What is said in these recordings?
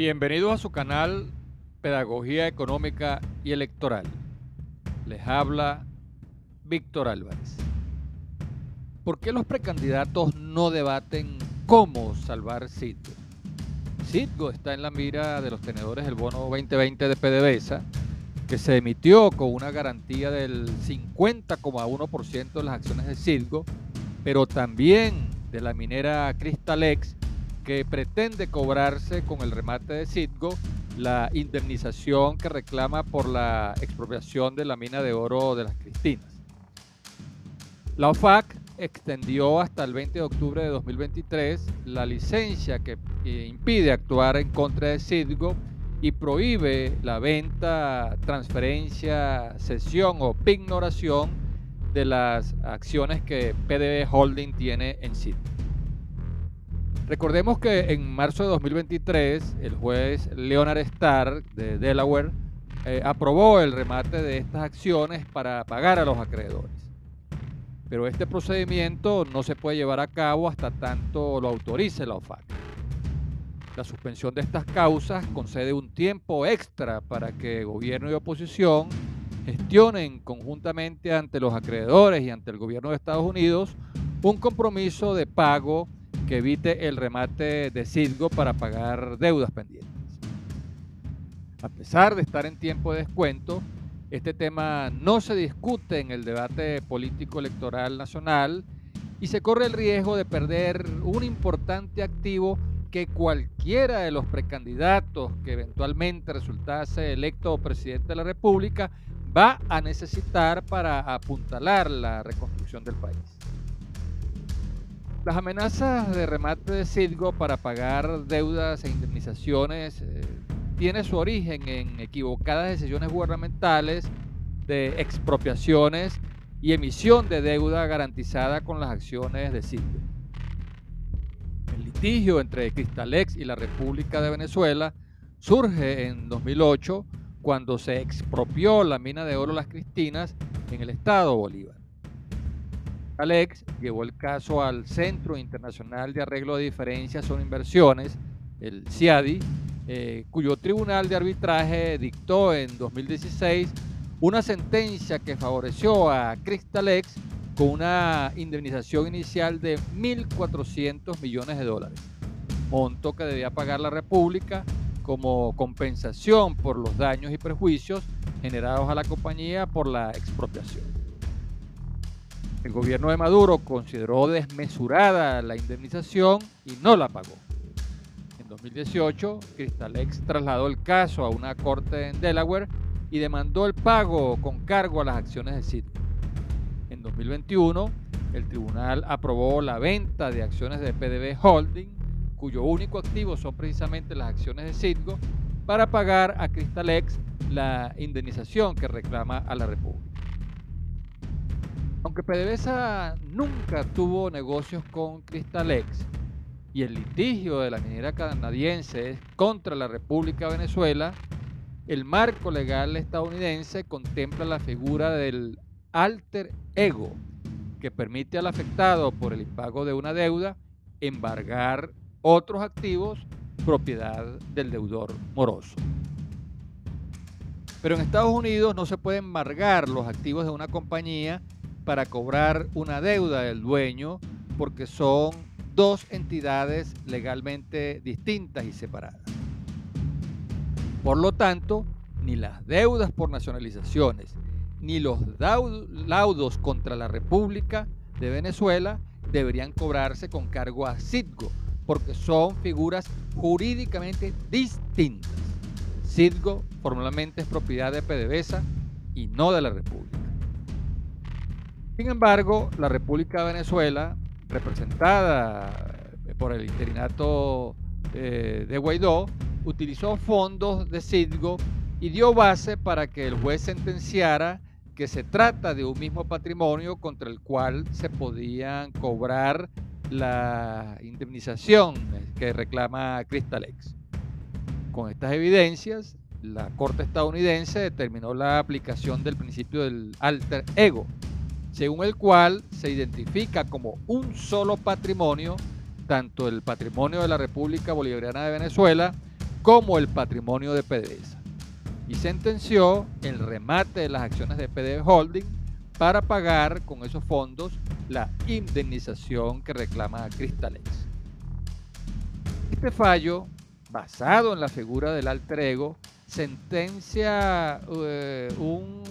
Bienvenidos a su canal Pedagogía Económica y Electoral. Les habla Víctor Álvarez. ¿Por qué los precandidatos no debaten cómo salvar Citgo? Citgo está en la mira de los tenedores del bono 2020 de PDVSA, que se emitió con una garantía del 50,1% de las acciones de Citgo, pero también de la minera Crystalex, que pretende cobrarse con el remate de Citgo la indemnización que reclama por la expropiación de la mina de oro de las Cristinas. La OFAC extendió hasta el 20 de octubre de 2023 la licencia que impide actuar en contra de Citgo y prohíbe la venta, transferencia, cesión o pignoración de las acciones que PDB Holding tiene en Citgo. Recordemos que en marzo de 2023 el juez Leonard Starr de Delaware eh, aprobó el remate de estas acciones para pagar a los acreedores. Pero este procedimiento no se puede llevar a cabo hasta tanto lo autorice la OFAC. La suspensión de estas causas concede un tiempo extra para que gobierno y oposición gestionen conjuntamente ante los acreedores y ante el gobierno de Estados Unidos un compromiso de pago que evite el remate de Citgo para pagar deudas pendientes. A pesar de estar en tiempo de descuento, este tema no se discute en el debate político electoral nacional y se corre el riesgo de perder un importante activo que cualquiera de los precandidatos que eventualmente resultase electo presidente de la República va a necesitar para apuntalar la reconstrucción del país. Las amenazas de remate de Citgo para pagar deudas e indemnizaciones eh, tiene su origen en equivocadas decisiones gubernamentales de expropiaciones y emisión de deuda garantizada con las acciones de Citgo. El litigio entre Cristalex y la República de Venezuela surge en 2008 cuando se expropió la mina de oro Las Cristinas en el estado Bolívar. Alex llevó el caso al Centro Internacional de Arreglo de Diferencias sobre Inversiones, el CIADI, eh, cuyo tribunal de arbitraje dictó en 2016 una sentencia que favoreció a Crystalex con una indemnización inicial de 1.400 millones de dólares, monto que debía pagar la República como compensación por los daños y perjuicios generados a la compañía por la expropiación. El gobierno de Maduro consideró desmesurada la indemnización y no la pagó. En 2018, Cristalex trasladó el caso a una corte en Delaware y demandó el pago con cargo a las acciones de Citgo. En 2021, el tribunal aprobó la venta de acciones de PDB Holding, cuyo único activo son precisamente las acciones de Citgo, para pagar a Cristalex la indemnización que reclama a la República. Aunque PDVSA nunca tuvo negocios con Crystalex y el litigio de la minera canadiense contra la República de Venezuela, el marco legal estadounidense contempla la figura del alter ego, que permite al afectado por el impago de una deuda embargar otros activos propiedad del deudor moroso. Pero en Estados Unidos no se pueden embargar los activos de una compañía para cobrar una deuda del dueño porque son dos entidades legalmente distintas y separadas. Por lo tanto, ni las deudas por nacionalizaciones ni los laudos contra la República de Venezuela deberían cobrarse con cargo a Citgo, porque son figuras jurídicamente distintas. Citgo formalmente es propiedad de PDVSA y no de la República. Sin embargo, la República de Venezuela, representada eh, por el interinato eh, de Guaidó, utilizó fondos de Citgo y dio base para que el juez sentenciara que se trata de un mismo patrimonio contra el cual se podían cobrar la indemnización que reclama Crystalex. Con estas evidencias, la Corte estadounidense determinó la aplicación del principio del alter ego, según el cual se identifica como un solo patrimonio tanto el patrimonio de la República Bolivariana de Venezuela como el patrimonio de PDVSA y sentenció el remate de las acciones de PDV Holding para pagar con esos fondos la indemnización que reclama Cristalex. Este fallo, basado en la figura del alter ego, sentencia eh, un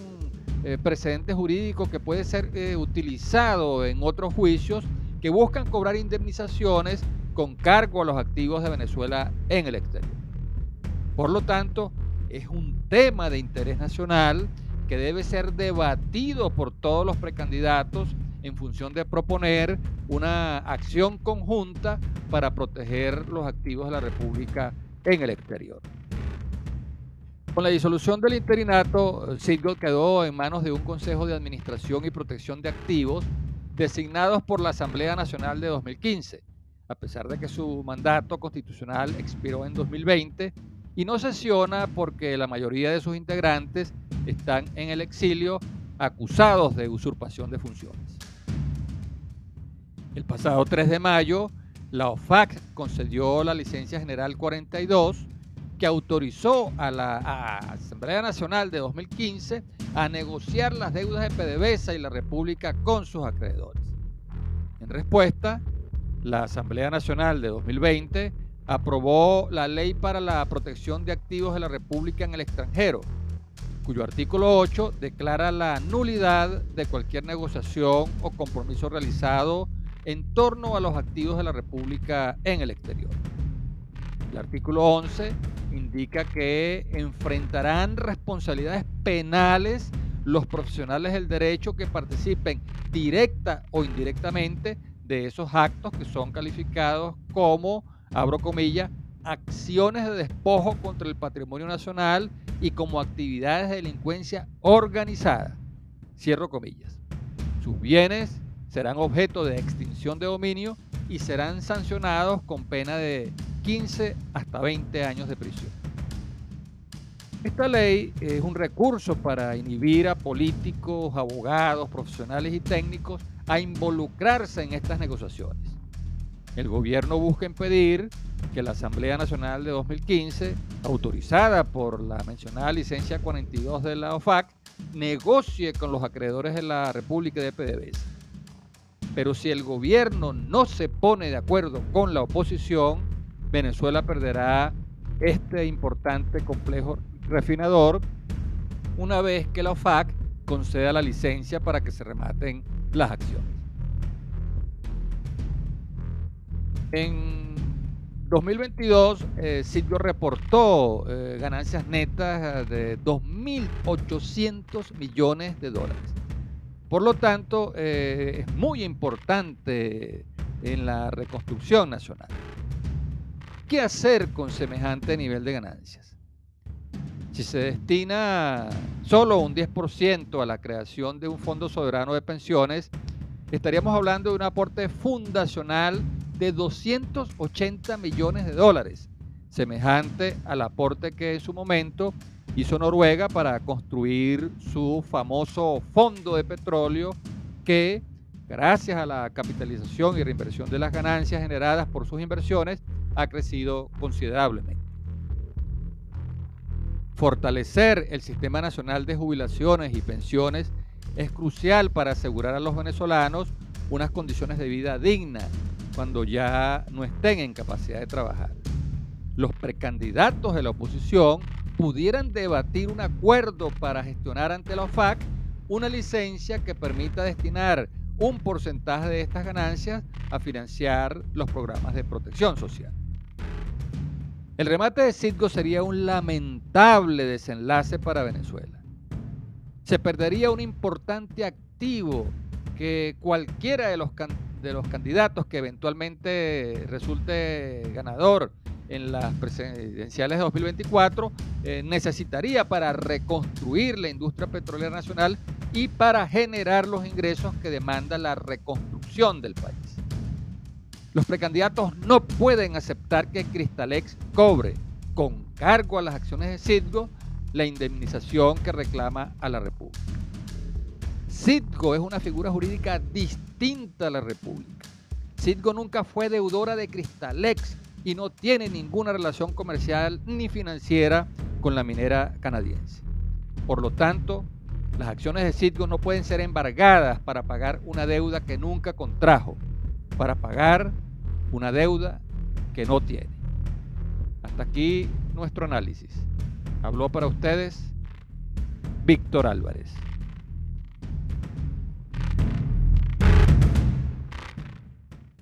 eh, precedente jurídico que puede ser eh, utilizado en otros juicios que buscan cobrar indemnizaciones con cargo a los activos de Venezuela en el exterior. Por lo tanto, es un tema de interés nacional que debe ser debatido por todos los precandidatos en función de proponer una acción conjunta para proteger los activos de la República en el exterior. Con la disolución del interinato, Citgo quedó en manos de un Consejo de Administración y Protección de Activos designados por la Asamblea Nacional de 2015, a pesar de que su mandato constitucional expiró en 2020 y no sesiona porque la mayoría de sus integrantes están en el exilio acusados de usurpación de funciones. El pasado 3 de mayo, la OFAC concedió la licencia general 42 que autorizó a la Asamblea Nacional de 2015 a negociar las deudas de PDVSA y la República con sus acreedores. En respuesta, la Asamblea Nacional de 2020 aprobó la Ley para la Protección de Activos de la República en el extranjero, cuyo artículo 8 declara la nulidad de cualquier negociación o compromiso realizado en torno a los activos de la República en el exterior. El artículo 11 indica que enfrentarán responsabilidades penales los profesionales del derecho que participen directa o indirectamente de esos actos que son calificados como, abro comillas, acciones de despojo contra el patrimonio nacional y como actividades de delincuencia organizada. Cierro comillas. Sus bienes serán objeto de extinción de dominio y serán sancionados con pena de 15 hasta 20 años de prisión. Esta ley es un recurso para inhibir a políticos, abogados, profesionales y técnicos a involucrarse en estas negociaciones. El gobierno busca impedir que la Asamblea Nacional de 2015, autorizada por la mencionada licencia 42 de la OFAC, negocie con los acreedores de la República de PDVSA. Pero si el gobierno no se pone de acuerdo con la oposición, Venezuela perderá este importante complejo refinador una vez que la OFAC conceda la licencia para que se rematen las acciones. En 2022, eh, reportó eh, ganancias netas de 2.800 millones de dólares. Por lo tanto, eh, es muy importante en la reconstrucción nacional. ¿Qué hacer con semejante nivel de ganancias? Si se destina solo un 10% a la creación de un fondo soberano de pensiones, estaríamos hablando de un aporte fundacional de 280 millones de dólares, semejante al aporte que en su momento hizo Noruega para construir su famoso fondo de petróleo que, gracias a la capitalización y reinversión de las ganancias generadas por sus inversiones, ha crecido considerablemente. Fortalecer el Sistema Nacional de Jubilaciones y Pensiones es crucial para asegurar a los venezolanos unas condiciones de vida dignas cuando ya no estén en capacidad de trabajar. Los precandidatos de la oposición pudieran debatir un acuerdo para gestionar ante la OFAC una licencia que permita destinar un porcentaje de estas ganancias a financiar los programas de protección social. El remate de Citgo sería un lamentable desenlace para Venezuela. Se perdería un importante activo que cualquiera de los, de los candidatos que eventualmente resulte ganador en las presidenciales de 2024 eh, necesitaría para reconstruir la industria petrolera nacional y para generar los ingresos que demanda la reconstrucción del país. Los precandidatos no pueden aceptar que Cristalex cobre con cargo a las acciones de Citgo la indemnización que reclama a la República. Citgo es una figura jurídica distinta a la República. Citgo nunca fue deudora de Cristalex y no tiene ninguna relación comercial ni financiera con la minera canadiense. Por lo tanto, las acciones de Citgo no pueden ser embargadas para pagar una deuda que nunca contrajo, para pagar una deuda que no tiene. Hasta aquí nuestro análisis. Habló para ustedes Víctor Álvarez.